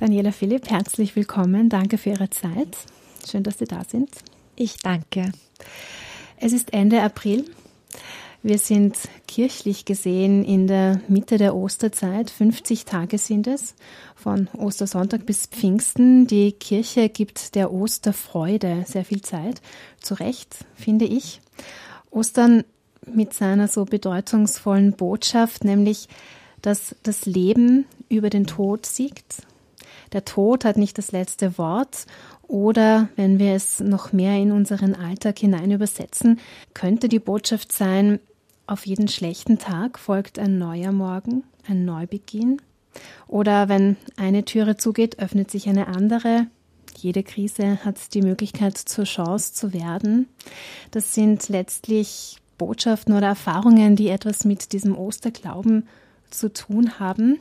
Daniela Philipp, herzlich willkommen. Danke für Ihre Zeit. Schön, dass Sie da sind. Ich danke. Es ist Ende April. Wir sind kirchlich gesehen in der Mitte der Osterzeit. 50 Tage sind es, von Ostersonntag bis Pfingsten. Die Kirche gibt der Osterfreude sehr viel Zeit. Zu Recht, finde ich. Ostern mit seiner so bedeutungsvollen Botschaft, nämlich, dass das Leben über den Tod siegt. Der Tod hat nicht das letzte Wort oder wenn wir es noch mehr in unseren Alltag hinein übersetzen, könnte die Botschaft sein, auf jeden schlechten Tag folgt ein neuer Morgen, ein Neubeginn. Oder wenn eine Türe zugeht, öffnet sich eine andere. Jede Krise hat die Möglichkeit zur Chance zu werden. Das sind letztlich Botschaften oder Erfahrungen, die etwas mit diesem Osterglauben zu tun haben.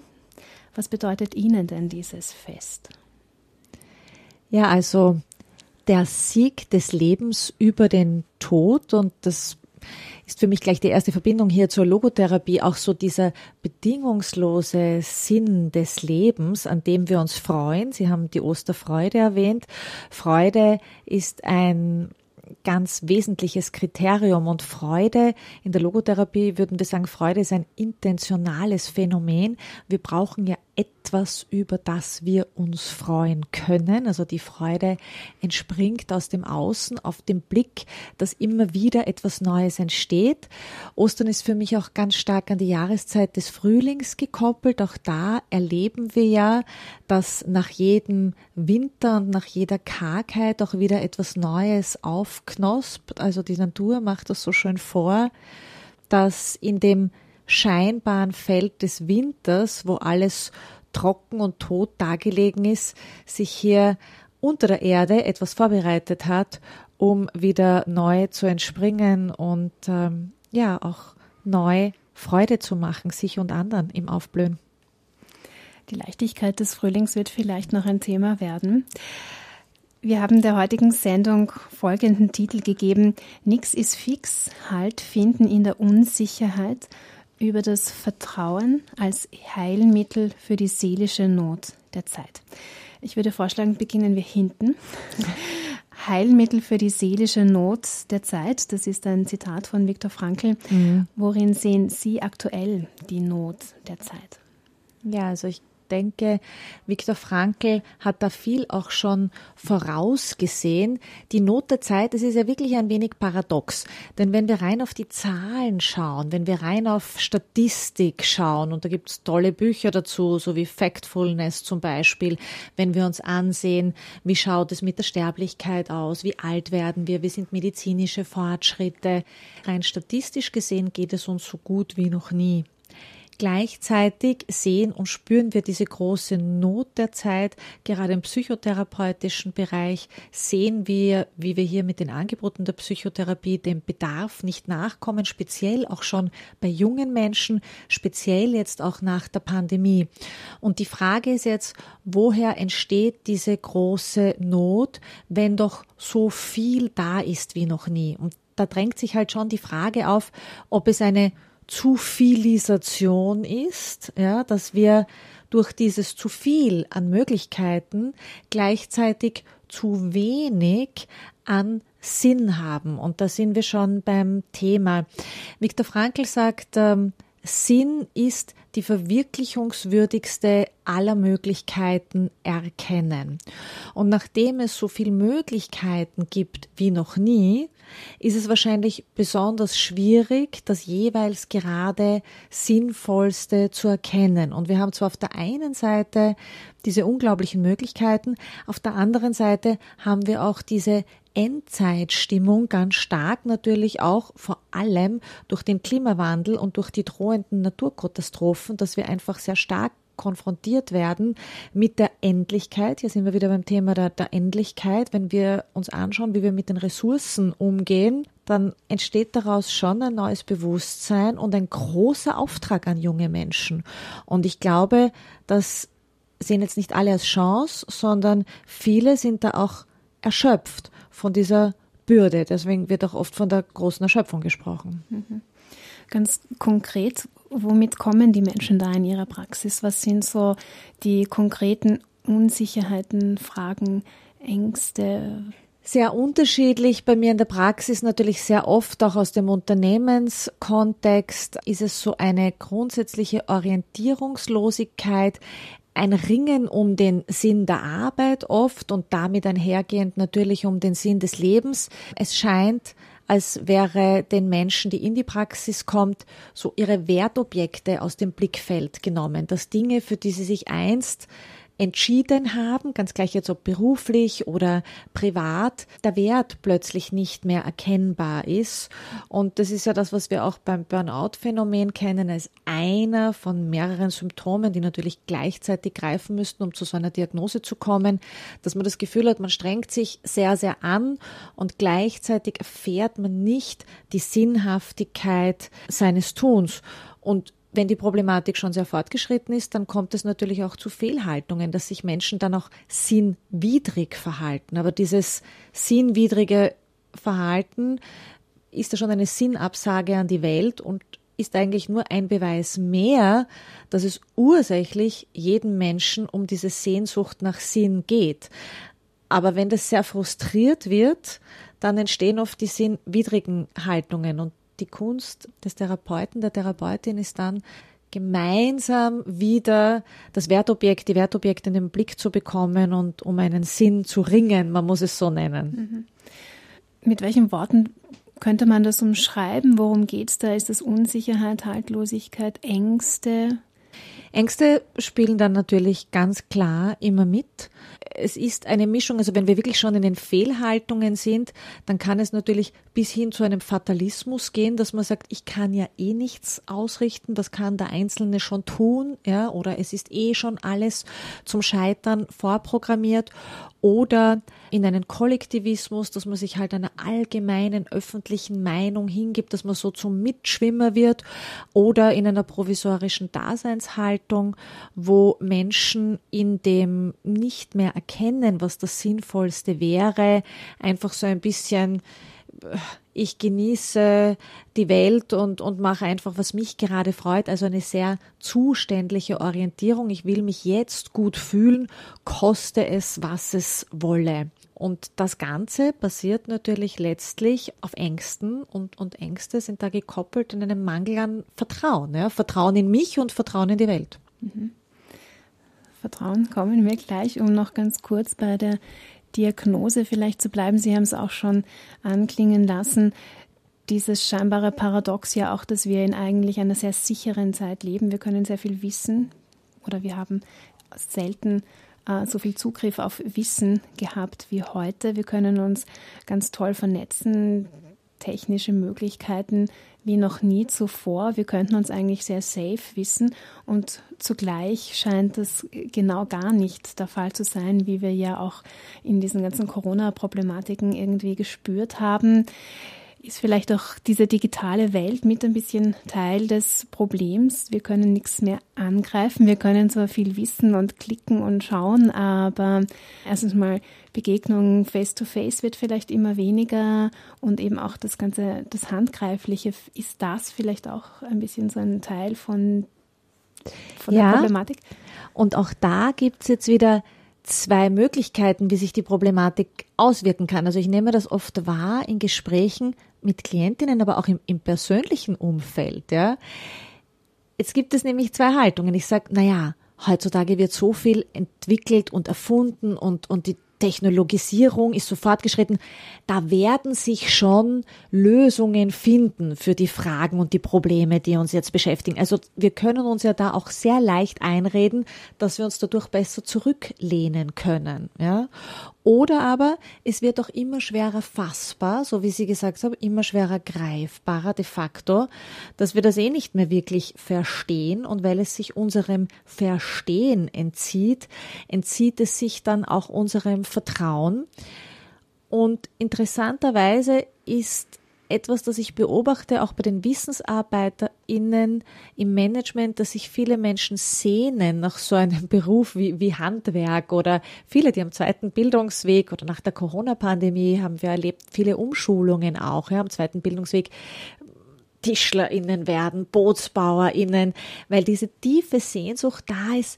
Was bedeutet Ihnen denn dieses Fest? Ja, also der Sieg des Lebens über den Tod und das ist für mich gleich die erste Verbindung hier zur Logotherapie, auch so dieser bedingungslose Sinn des Lebens, an dem wir uns freuen. Sie haben die Osterfreude erwähnt. Freude ist ein ganz wesentliches Kriterium und Freude in der Logotherapie würden wir sagen, Freude ist ein intentionales Phänomen. Wir brauchen ja etwas, über das wir uns freuen können. Also die Freude entspringt aus dem Außen auf den Blick, dass immer wieder etwas Neues entsteht. Ostern ist für mich auch ganz stark an die Jahreszeit des Frühlings gekoppelt. Auch da erleben wir ja, dass nach jedem Winter und nach jeder Kargheit auch wieder etwas Neues aufknospt. Also die Natur macht das so schön vor, dass in dem scheinbaren Feld des Winters, wo alles trocken und tot dagelegen ist, sich hier unter der Erde etwas vorbereitet hat, um wieder neu zu entspringen und ähm, ja auch neu Freude zu machen, sich und anderen im Aufblühen. Die Leichtigkeit des Frühlings wird vielleicht noch ein Thema werden. Wir haben der heutigen Sendung folgenden Titel gegeben. Nix ist fix, Halt finden in der Unsicherheit über das Vertrauen als Heilmittel für die seelische Not der Zeit. Ich würde vorschlagen, beginnen wir hinten. Heilmittel für die seelische Not der Zeit. Das ist ein Zitat von Viktor Frankl. Mhm. Worin sehen Sie aktuell die Not der Zeit? Ja, also ich denke, Viktor Frankl hat da viel auch schon vorausgesehen. Die Not der Zeit, das ist ja wirklich ein wenig paradox. Denn wenn wir rein auf die Zahlen schauen, wenn wir rein auf Statistik schauen, und da gibt es tolle Bücher dazu, so wie Factfulness zum Beispiel, wenn wir uns ansehen, wie schaut es mit der Sterblichkeit aus, wie alt werden wir, wie sind medizinische Fortschritte. Rein statistisch gesehen geht es uns so gut wie noch nie. Gleichzeitig sehen und spüren wir diese große Not der Zeit. Gerade im psychotherapeutischen Bereich sehen wir, wie wir hier mit den Angeboten der Psychotherapie dem Bedarf nicht nachkommen, speziell auch schon bei jungen Menschen, speziell jetzt auch nach der Pandemie. Und die Frage ist jetzt, woher entsteht diese große Not, wenn doch so viel da ist wie noch nie? Und da drängt sich halt schon die Frage auf, ob es eine zu vielisation ist, ja, dass wir durch dieses zu viel an Möglichkeiten gleichzeitig zu wenig an Sinn haben. Und da sind wir schon beim Thema. Viktor Frankl sagt, ähm, Sinn ist die verwirklichungswürdigste aller Möglichkeiten erkennen. Und nachdem es so viele Möglichkeiten gibt wie noch nie, ist es wahrscheinlich besonders schwierig, das jeweils gerade sinnvollste zu erkennen. Und wir haben zwar auf der einen Seite diese unglaublichen Möglichkeiten, auf der anderen Seite haben wir auch diese Endzeitstimmung ganz stark natürlich auch vor allem durch den Klimawandel und durch die drohenden Naturkatastrophen, dass wir einfach sehr stark konfrontiert werden mit der Endlichkeit. Hier sind wir wieder beim Thema der, der Endlichkeit. Wenn wir uns anschauen, wie wir mit den Ressourcen umgehen, dann entsteht daraus schon ein neues Bewusstsein und ein großer Auftrag an junge Menschen. Und ich glaube, das sehen jetzt nicht alle als Chance, sondern viele sind da auch erschöpft von dieser Bürde. Deswegen wird auch oft von der großen Erschöpfung gesprochen. Mhm. Ganz konkret, womit kommen die Menschen da in ihrer Praxis? Was sind so die konkreten Unsicherheiten, Fragen, Ängste? Sehr unterschiedlich. Bei mir in der Praxis natürlich sehr oft auch aus dem Unternehmenskontext ist es so eine grundsätzliche Orientierungslosigkeit, ein Ringen um den Sinn der Arbeit oft und damit einhergehend natürlich um den Sinn des Lebens. Es scheint, als wäre den Menschen, die in die Praxis kommt, so ihre Wertobjekte aus dem Blickfeld genommen, dass Dinge, für die sie sich einst entschieden haben, ganz gleich jetzt ob beruflich oder privat, der Wert plötzlich nicht mehr erkennbar ist. Und das ist ja das, was wir auch beim Burnout-Phänomen kennen, als einer von mehreren Symptomen, die natürlich gleichzeitig greifen müssten, um zu so einer Diagnose zu kommen, dass man das Gefühl hat, man strengt sich sehr, sehr an und gleichzeitig erfährt man nicht die Sinnhaftigkeit seines Tuns. Und wenn die Problematik schon sehr fortgeschritten ist, dann kommt es natürlich auch zu Fehlhaltungen, dass sich Menschen dann auch sinnwidrig verhalten. Aber dieses sinnwidrige Verhalten ist ja schon eine Sinnabsage an die Welt und ist eigentlich nur ein Beweis mehr, dass es ursächlich jedem Menschen um diese Sehnsucht nach Sinn geht. Aber wenn das sehr frustriert wird, dann entstehen oft die sinnwidrigen Haltungen und die Kunst des Therapeuten, der Therapeutin ist dann gemeinsam wieder das Wertobjekt, die Wertobjekte in den Blick zu bekommen und um einen Sinn zu ringen, man muss es so nennen. Mhm. Mit welchen Worten könnte man das umschreiben? Worum geht es da? Ist es Unsicherheit, Haltlosigkeit, Ängste? Ängste spielen dann natürlich ganz klar immer mit. Es ist eine Mischung, also wenn wir wirklich schon in den Fehlhaltungen sind, dann kann es natürlich bis hin zu einem Fatalismus gehen, dass man sagt, ich kann ja eh nichts ausrichten, das kann der Einzelne schon tun, ja, oder es ist eh schon alles zum Scheitern vorprogrammiert. Oder in einen Kollektivismus, dass man sich halt einer allgemeinen öffentlichen Meinung hingibt, dass man so zum Mitschwimmer wird. Oder in einer provisorischen Daseinshaltung, wo Menschen in dem nicht mehr erkennen, was das Sinnvollste wäre, einfach so ein bisschen ich genieße die Welt und, und mache einfach, was mich gerade freut. Also eine sehr zuständliche Orientierung. Ich will mich jetzt gut fühlen, koste es, was es wolle. Und das Ganze basiert natürlich letztlich auf Ängsten und, und Ängste sind da gekoppelt in einem Mangel an Vertrauen. Ja? Vertrauen in mich und Vertrauen in die Welt. Mhm. Vertrauen kommen wir gleich, um noch ganz kurz bei der Diagnose vielleicht zu bleiben. Sie haben es auch schon anklingen lassen. Dieses scheinbare Paradox ja auch, dass wir in eigentlich einer sehr sicheren Zeit leben. Wir können sehr viel wissen oder wir haben selten äh, so viel Zugriff auf Wissen gehabt wie heute. Wir können uns ganz toll vernetzen, technische Möglichkeiten wie noch nie zuvor. Wir könnten uns eigentlich sehr safe wissen und zugleich scheint es genau gar nicht der Fall zu sein, wie wir ja auch in diesen ganzen Corona-Problematiken irgendwie gespürt haben ist vielleicht auch diese digitale Welt mit ein bisschen Teil des Problems. Wir können nichts mehr angreifen. Wir können zwar viel wissen und klicken und schauen, aber erstens mal Begegnung face to face wird vielleicht immer weniger und eben auch das ganze, das Handgreifliche, ist das vielleicht auch ein bisschen so ein Teil von, von ja. der Problematik? Und auch da gibt es jetzt wieder zwei Möglichkeiten, wie sich die Problematik auswirken kann. Also ich nehme das oft wahr in Gesprächen mit Klientinnen, aber auch im, im persönlichen Umfeld. Ja. Jetzt gibt es nämlich zwei Haltungen. Ich sage, naja, heutzutage wird so viel entwickelt und erfunden und, und die Technologisierung ist so fortgeschritten, da werden sich schon Lösungen finden für die Fragen und die Probleme, die uns jetzt beschäftigen. Also wir können uns ja da auch sehr leicht einreden, dass wir uns dadurch besser zurücklehnen können. Ja? Oder aber es wird auch immer schwerer fassbar, so wie Sie gesagt haben, immer schwerer greifbarer de facto, dass wir das eh nicht mehr wirklich verstehen. Und weil es sich unserem Verstehen entzieht, entzieht es sich dann auch unserem Vertrauen. Und interessanterweise ist etwas, das ich beobachte, auch bei den WissensarbeiterInnen im Management, dass sich viele Menschen sehnen nach so einem Beruf wie, wie Handwerk oder viele, die am zweiten Bildungsweg oder nach der Corona-Pandemie haben wir erlebt, viele Umschulungen auch, ja, am zweiten Bildungsweg. TischlerInnen werden, BootsbauerInnen, weil diese tiefe Sehnsucht da ist,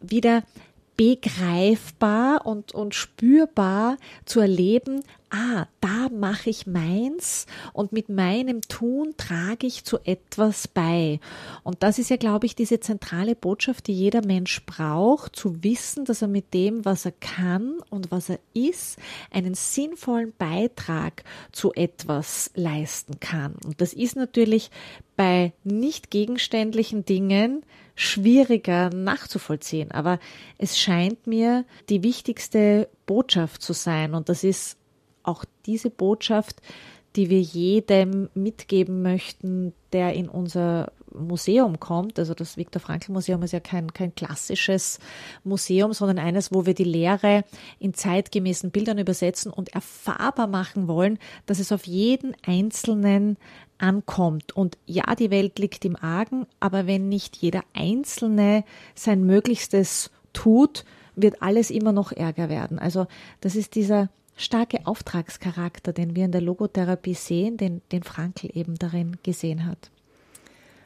wieder begreifbar und, und spürbar zu erleben, ah, da mache ich meins und mit meinem Tun trage ich zu etwas bei. Und das ist ja, glaube ich, diese zentrale Botschaft, die jeder Mensch braucht, zu wissen, dass er mit dem, was er kann und was er ist, einen sinnvollen Beitrag zu etwas leisten kann. Und das ist natürlich bei nicht gegenständlichen Dingen schwieriger nachzuvollziehen. Aber es scheint mir die wichtigste Botschaft zu sein. Und das ist auch diese Botschaft, die wir jedem mitgeben möchten, der in unser Museum kommt. Also das Viktor Frankl Museum ist ja kein, kein klassisches Museum, sondern eines, wo wir die Lehre in zeitgemäßen Bildern übersetzen und erfahrbar machen wollen, dass es auf jeden Einzelnen ankommt. Und ja, die Welt liegt im Argen, aber wenn nicht jeder Einzelne sein Möglichstes tut, wird alles immer noch ärger werden. Also das ist dieser starke Auftragscharakter, den wir in der Logotherapie sehen, den, den Frankl eben darin gesehen hat.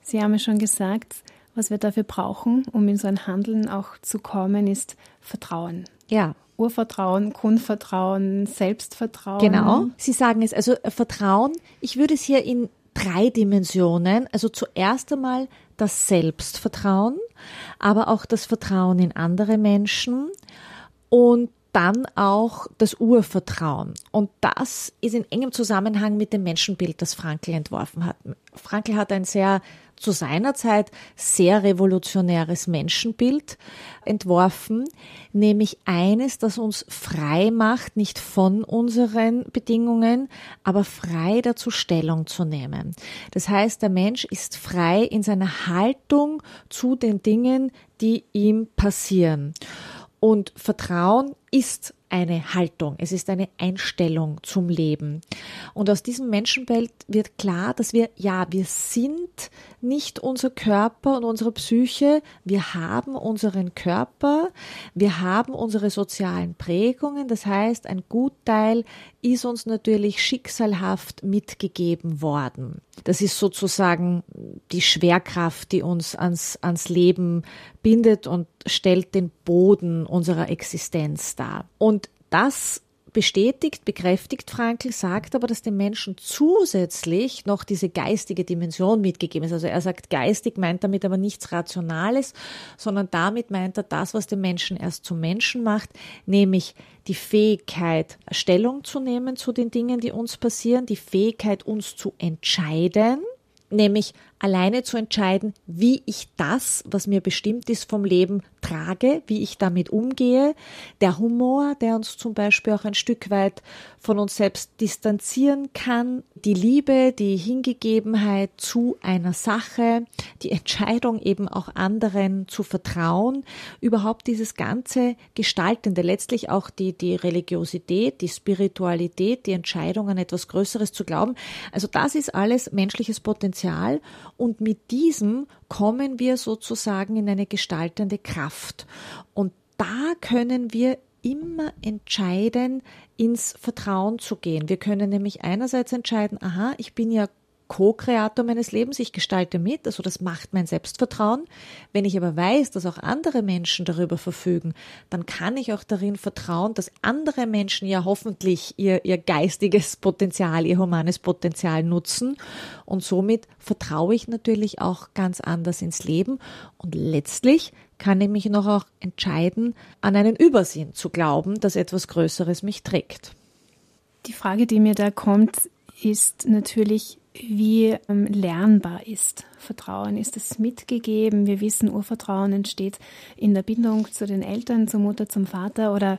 Sie haben ja schon gesagt, was wir dafür brauchen, um in so ein Handeln auch zu kommen, ist Vertrauen. Ja. Urvertrauen, Grundvertrauen, Selbstvertrauen. Genau. Sie sagen es, also äh, Vertrauen, ich würde es hier in drei Dimensionen, also zuerst einmal das Selbstvertrauen, aber auch das Vertrauen in andere Menschen und dann auch das Urvertrauen. Und das ist in engem Zusammenhang mit dem Menschenbild, das Frankl entworfen hat. Frankl hat ein sehr zu seiner Zeit sehr revolutionäres Menschenbild entworfen, nämlich eines, das uns frei macht, nicht von unseren Bedingungen, aber frei dazu Stellung zu nehmen. Das heißt, der Mensch ist frei in seiner Haltung zu den Dingen, die ihm passieren. Und Vertrauen ist eine Haltung, es ist eine Einstellung zum Leben. Und aus diesem Menschenbild wird klar, dass wir, ja, wir sind nicht unser Körper und unsere Psyche, wir haben unseren Körper, wir haben unsere sozialen Prägungen, das heißt, ein Gutteil ist uns natürlich schicksalhaft mitgegeben worden. Das ist sozusagen die Schwerkraft, die uns ans, ans Leben bindet und stellt den Boden unserer Existenz dar. Und das bestätigt, bekräftigt Frankl, sagt aber, dass dem Menschen zusätzlich noch diese geistige Dimension mitgegeben ist. Also er sagt, geistig meint damit aber nichts Rationales, sondern damit meint er das, was den Menschen erst zum Menschen macht, nämlich die Fähigkeit, Stellung zu nehmen zu den Dingen, die uns passieren, die Fähigkeit, uns zu entscheiden, nämlich alleine zu entscheiden, wie ich das, was mir bestimmt ist vom Leben, trage, wie ich damit umgehe. Der Humor, der uns zum Beispiel auch ein Stück weit von uns selbst distanzieren kann. Die Liebe, die Hingegebenheit zu einer Sache, die Entscheidung eben auch anderen zu vertrauen. Überhaupt dieses ganze Gestaltende, letztlich auch die, die Religiosität, die Spiritualität, die Entscheidung an etwas Größeres zu glauben. Also das ist alles menschliches Potenzial und mit diesem kommen wir sozusagen in eine gestaltende Kraft. Und da können wir immer entscheiden, ins Vertrauen zu gehen. Wir können nämlich einerseits entscheiden, aha, ich bin ja Co-Kreator meines Lebens, ich gestalte mit, also das macht mein Selbstvertrauen. Wenn ich aber weiß, dass auch andere Menschen darüber verfügen, dann kann ich auch darin vertrauen, dass andere Menschen ja hoffentlich ihr, ihr geistiges Potenzial, ihr humanes Potenzial nutzen und somit vertraue ich natürlich auch ganz anders ins Leben und letztlich kann ich mich noch auch entscheiden, an einen Übersinn zu glauben, dass etwas Größeres mich trägt. Die Frage, die mir da kommt, ist natürlich, wie ähm, lernbar ist Vertrauen. Ist es mitgegeben? Wir wissen, Urvertrauen entsteht in der Bindung zu den Eltern, zur Mutter, zum Vater oder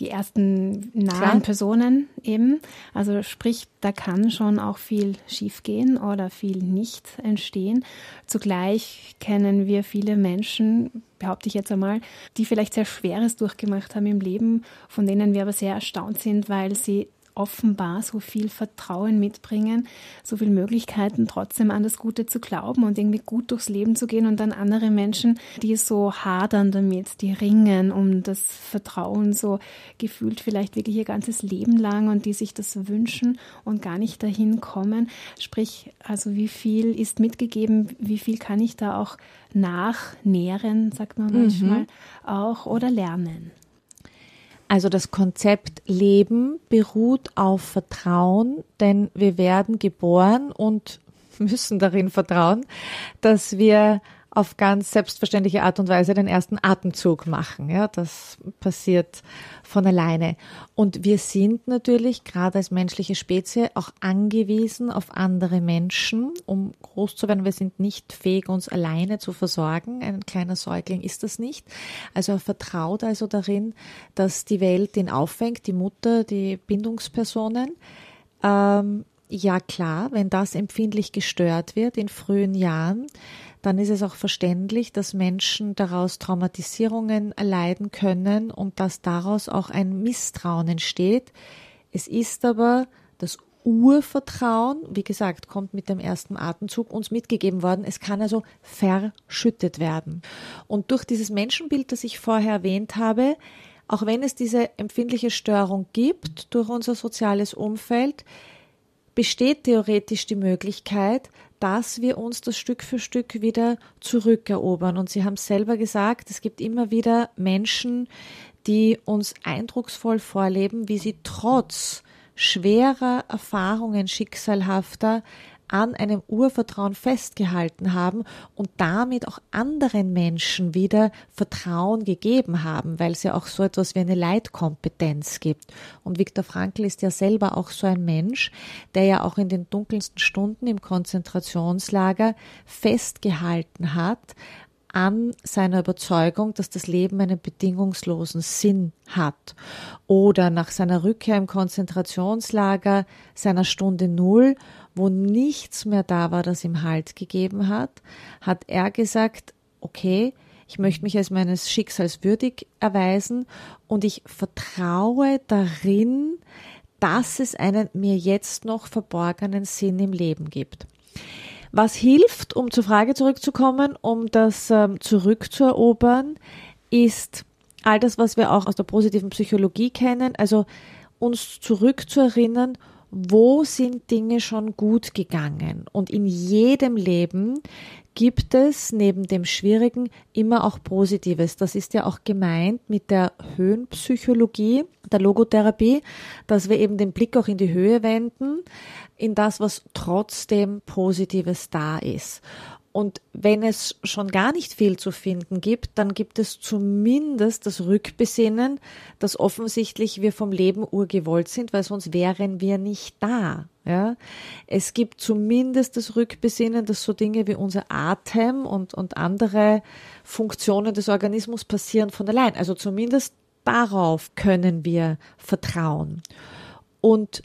die ersten nahen Klar. Personen eben. Also sprich, da kann schon auch viel schiefgehen oder viel nicht entstehen. Zugleich kennen wir viele Menschen, behaupte ich jetzt einmal, die vielleicht sehr Schweres durchgemacht haben im Leben, von denen wir aber sehr erstaunt sind, weil sie offenbar so viel Vertrauen mitbringen, so viele Möglichkeiten, trotzdem an das Gute zu glauben und irgendwie gut durchs Leben zu gehen und dann andere Menschen, die so hadern damit, die ringen um das Vertrauen, so gefühlt vielleicht wirklich ihr ganzes Leben lang und die sich das wünschen und gar nicht dahin kommen. Sprich, also wie viel ist mitgegeben, wie viel kann ich da auch nachnähren, sagt man manchmal, mhm. auch oder lernen? Also das Konzept Leben beruht auf Vertrauen, denn wir werden geboren und müssen darin vertrauen, dass wir auf ganz selbstverständliche Art und Weise den ersten Atemzug machen. Ja, das passiert von alleine. Und wir sind natürlich gerade als menschliche Spezie auch angewiesen auf andere Menschen, um groß zu werden. Wir sind nicht fähig, uns alleine zu versorgen. Ein kleiner Säugling ist das nicht. Also er vertraut also darin, dass die Welt ihn auffängt, die Mutter, die Bindungspersonen. Ähm, ja klar, wenn das empfindlich gestört wird in frühen Jahren, dann ist es auch verständlich, dass Menschen daraus Traumatisierungen erleiden können und dass daraus auch ein Misstrauen entsteht. Es ist aber das Urvertrauen, wie gesagt, kommt mit dem ersten Atemzug uns mitgegeben worden. Es kann also verschüttet werden. Und durch dieses Menschenbild, das ich vorher erwähnt habe, auch wenn es diese empfindliche Störung gibt durch unser soziales Umfeld, besteht theoretisch die Möglichkeit, dass wir uns das Stück für Stück wieder zurückerobern. Und Sie haben selber gesagt, es gibt immer wieder Menschen, die uns eindrucksvoll vorleben, wie sie trotz schwerer Erfahrungen, schicksalhafter, an einem Urvertrauen festgehalten haben und damit auch anderen Menschen wieder Vertrauen gegeben haben, weil es ja auch so etwas wie eine Leitkompetenz gibt. Und Viktor Frankl ist ja selber auch so ein Mensch, der ja auch in den dunkelsten Stunden im Konzentrationslager festgehalten hat an seiner Überzeugung, dass das Leben einen bedingungslosen Sinn hat. Oder nach seiner Rückkehr im Konzentrationslager seiner Stunde Null wo nichts mehr da war, das ihm Halt gegeben hat, hat er gesagt, okay, ich möchte mich als meines Schicksals würdig erweisen und ich vertraue darin, dass es einen mir jetzt noch verborgenen Sinn im Leben gibt. Was hilft, um zur Frage zurückzukommen, um das ähm, zurückzuerobern, ist all das, was wir auch aus der positiven Psychologie kennen, also uns zurückzuerinnern, wo sind Dinge schon gut gegangen? Und in jedem Leben gibt es neben dem Schwierigen immer auch Positives. Das ist ja auch gemeint mit der Höhenpsychologie, der Logotherapie, dass wir eben den Blick auch in die Höhe wenden, in das, was trotzdem Positives da ist. Und wenn es schon gar nicht viel zu finden gibt, dann gibt es zumindest das Rückbesinnen, dass offensichtlich wir vom Leben urgewollt sind, weil sonst wären wir nicht da. Ja, es gibt zumindest das Rückbesinnen, dass so Dinge wie unser Atem und, und andere Funktionen des Organismus passieren von allein. Also zumindest darauf können wir vertrauen. Und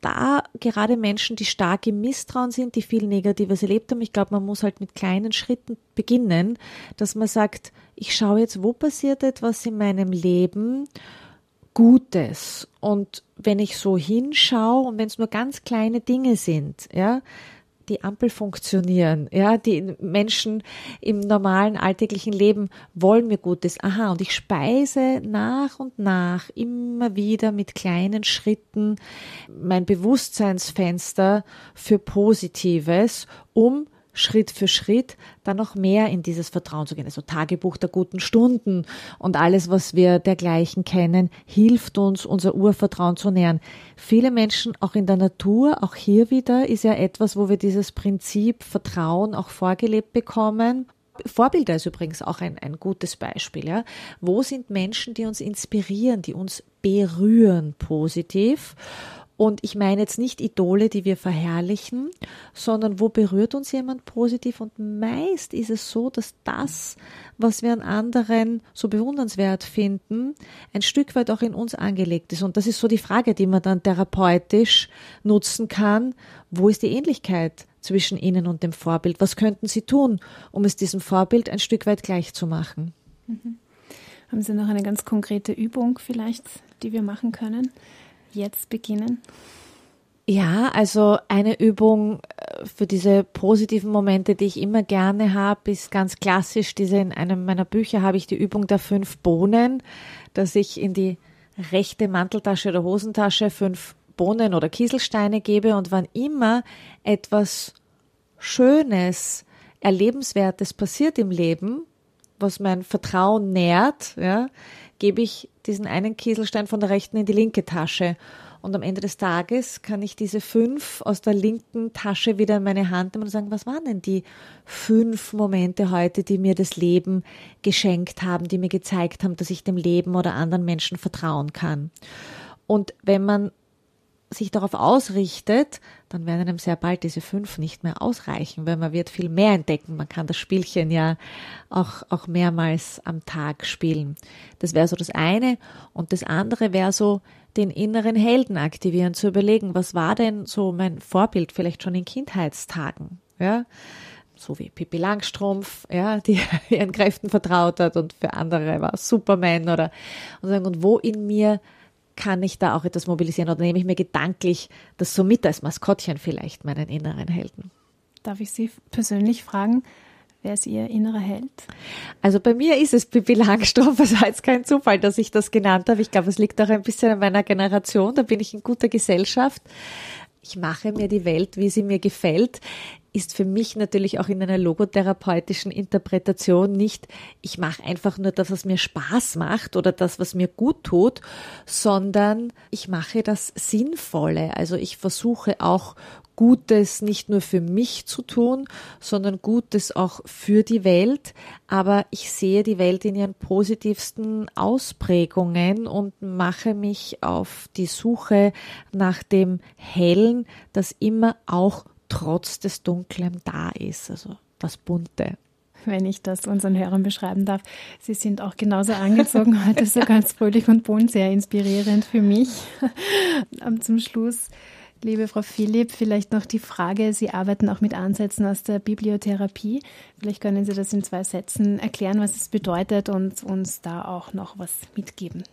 da gerade Menschen, die stark im Misstrauen sind, die viel Negatives erlebt haben, ich glaube, man muss halt mit kleinen Schritten beginnen, dass man sagt, ich schaue jetzt, wo passiert etwas in meinem Leben Gutes. Und wenn ich so hinschaue und wenn es nur ganz kleine Dinge sind, ja, die Ampel funktionieren. Ja, die Menschen im normalen alltäglichen Leben wollen mir Gutes. Aha, und ich speise nach und nach immer wieder mit kleinen Schritten mein Bewusstseinsfenster für Positives, um Schritt für Schritt dann noch mehr in dieses Vertrauen zu gehen. Also Tagebuch der guten Stunden und alles, was wir dergleichen kennen, hilft uns, unser Urvertrauen zu nähern. Viele Menschen, auch in der Natur, auch hier wieder, ist ja etwas, wo wir dieses Prinzip Vertrauen auch vorgelebt bekommen. Vorbilder ist übrigens auch ein, ein gutes Beispiel. Ja? Wo sind Menschen, die uns inspirieren, die uns berühren positiv? Und ich meine jetzt nicht Idole, die wir verherrlichen, sondern wo berührt uns jemand positiv? Und meist ist es so, dass das, was wir an anderen so bewundernswert finden, ein Stück weit auch in uns angelegt ist. Und das ist so die Frage, die man dann therapeutisch nutzen kann. Wo ist die Ähnlichkeit zwischen Ihnen und dem Vorbild? Was könnten Sie tun, um es diesem Vorbild ein Stück weit gleich zu machen? Mhm. Haben Sie noch eine ganz konkrete Übung vielleicht, die wir machen können? Jetzt beginnen? Ja, also eine Übung äh, für diese positiven Momente, die ich immer gerne habe, ist ganz klassisch. Diese in einem meiner Bücher habe ich die Übung der fünf Bohnen, dass ich in die rechte Manteltasche oder Hosentasche fünf Bohnen oder Kieselsteine gebe und wann immer etwas Schönes, Erlebenswertes passiert im Leben, was mein Vertrauen nährt, ja, gebe ich diesen einen Kieselstein von der rechten in die linke Tasche. Und am Ende des Tages kann ich diese fünf aus der linken Tasche wieder in meine Hand nehmen und sagen, was waren denn die fünf Momente heute, die mir das Leben geschenkt haben, die mir gezeigt haben, dass ich dem Leben oder anderen Menschen vertrauen kann. Und wenn man sich darauf ausrichtet, dann werden einem sehr bald diese fünf nicht mehr ausreichen, weil man wird viel mehr entdecken. Man kann das Spielchen ja auch, auch mehrmals am Tag spielen. Das wäre so das eine. Und das andere wäre so, den inneren Helden aktivieren, zu überlegen, was war denn so mein Vorbild vielleicht schon in Kindheitstagen, ja? So wie Pippi Langstrumpf, ja, die ihren Kräften vertraut hat und für andere war Superman oder, und sagen, und wo in mir kann ich da auch etwas mobilisieren oder nehme ich mir gedanklich das so mit als Maskottchen vielleicht, meinen inneren Helden? Darf ich Sie persönlich fragen, wer ist Ihr innerer Held? Also bei mir ist es Pippi Langstrumpf. Es war jetzt kein Zufall, dass ich das genannt habe. Ich glaube, es liegt auch ein bisschen an meiner Generation. Da bin ich in guter Gesellschaft. Ich mache mir die Welt, wie sie mir gefällt ist für mich natürlich auch in einer logotherapeutischen Interpretation nicht, ich mache einfach nur das, was mir Spaß macht oder das, was mir gut tut, sondern ich mache das Sinnvolle. Also ich versuche auch Gutes nicht nur für mich zu tun, sondern Gutes auch für die Welt. Aber ich sehe die Welt in ihren positivsten Ausprägungen und mache mich auf die Suche nach dem Hellen, das immer auch trotz des Dunklen da ist, also das Bunte. Wenn ich das unseren Hörern beschreiben darf. Sie sind auch genauso angezogen heute, so ganz fröhlich und bunt, sehr inspirierend für mich. Zum Schluss, liebe Frau Philipp, vielleicht noch die Frage, Sie arbeiten auch mit Ansätzen aus der Bibliotherapie. Vielleicht können Sie das in zwei Sätzen erklären, was es bedeutet und uns da auch noch was mitgeben.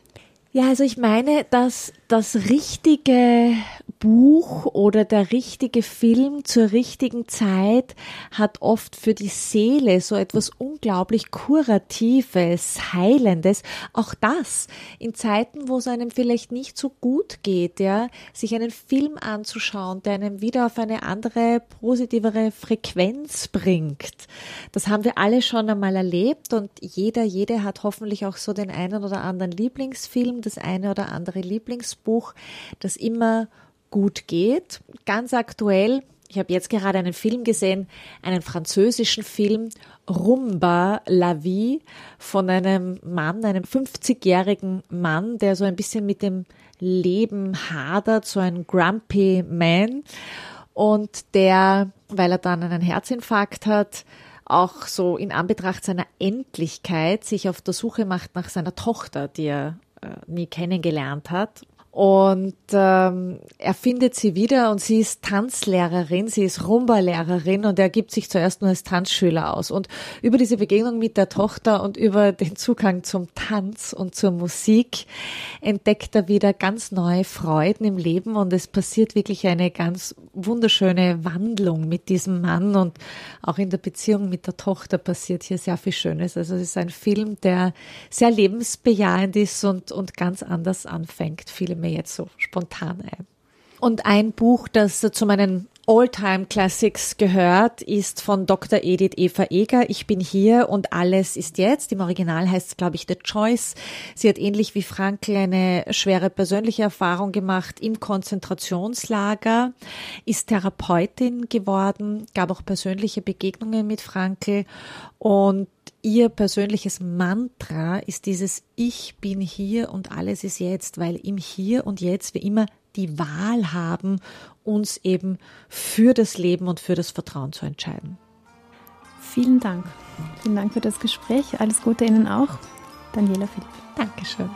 Ja, also ich meine, dass das richtige Buch oder der richtige Film zur richtigen Zeit hat oft für die Seele so etwas unglaublich Kuratives, Heilendes. Auch das in Zeiten, wo es einem vielleicht nicht so gut geht, ja, sich einen Film anzuschauen, der einem wieder auf eine andere, positivere Frequenz bringt. Das haben wir alle schon einmal erlebt und jeder, jede hat hoffentlich auch so den einen oder anderen Lieblingsfilm, das eine oder andere Lieblingsbuch, das immer gut geht. Ganz aktuell, ich habe jetzt gerade einen Film gesehen, einen französischen Film, Rumba la Vie, von einem Mann, einem 50-jährigen Mann, der so ein bisschen mit dem Leben hadert, so ein grumpy Man. Und der, weil er dann einen Herzinfarkt hat, auch so in Anbetracht seiner Endlichkeit sich auf der Suche macht nach seiner Tochter, die er nie kennengelernt hat und ähm, er findet sie wieder und sie ist Tanzlehrerin, sie ist Rumba-Lehrerin und er gibt sich zuerst nur als Tanzschüler aus. Und über diese Begegnung mit der Tochter und über den Zugang zum Tanz und zur Musik entdeckt er wieder ganz neue Freuden im Leben und es passiert wirklich eine ganz wunderschöne Wandlung mit diesem Mann und auch in der Beziehung mit der Tochter passiert hier sehr viel Schönes. Also es ist ein Film, der sehr lebensbejahend ist und, und ganz anders anfängt. Viele mir jetzt so spontan ein. Und ein Buch, das zu meinen All-Time Classics gehört, ist von Dr. Edith Eva Eger. Ich bin hier und alles ist jetzt. Im Original heißt es, glaube ich, The Choice. Sie hat ähnlich wie Frankl eine schwere persönliche Erfahrung gemacht im Konzentrationslager, ist Therapeutin geworden, gab auch persönliche Begegnungen mit Frankl und ihr persönliches Mantra ist dieses Ich bin hier und alles ist jetzt, weil im Hier und Jetzt wir immer die Wahl haben, uns eben für das Leben und für das Vertrauen zu entscheiden. Vielen Dank. Vielen Dank für das Gespräch. Alles Gute Ihnen auch. Daniela Philipp. Dankeschön.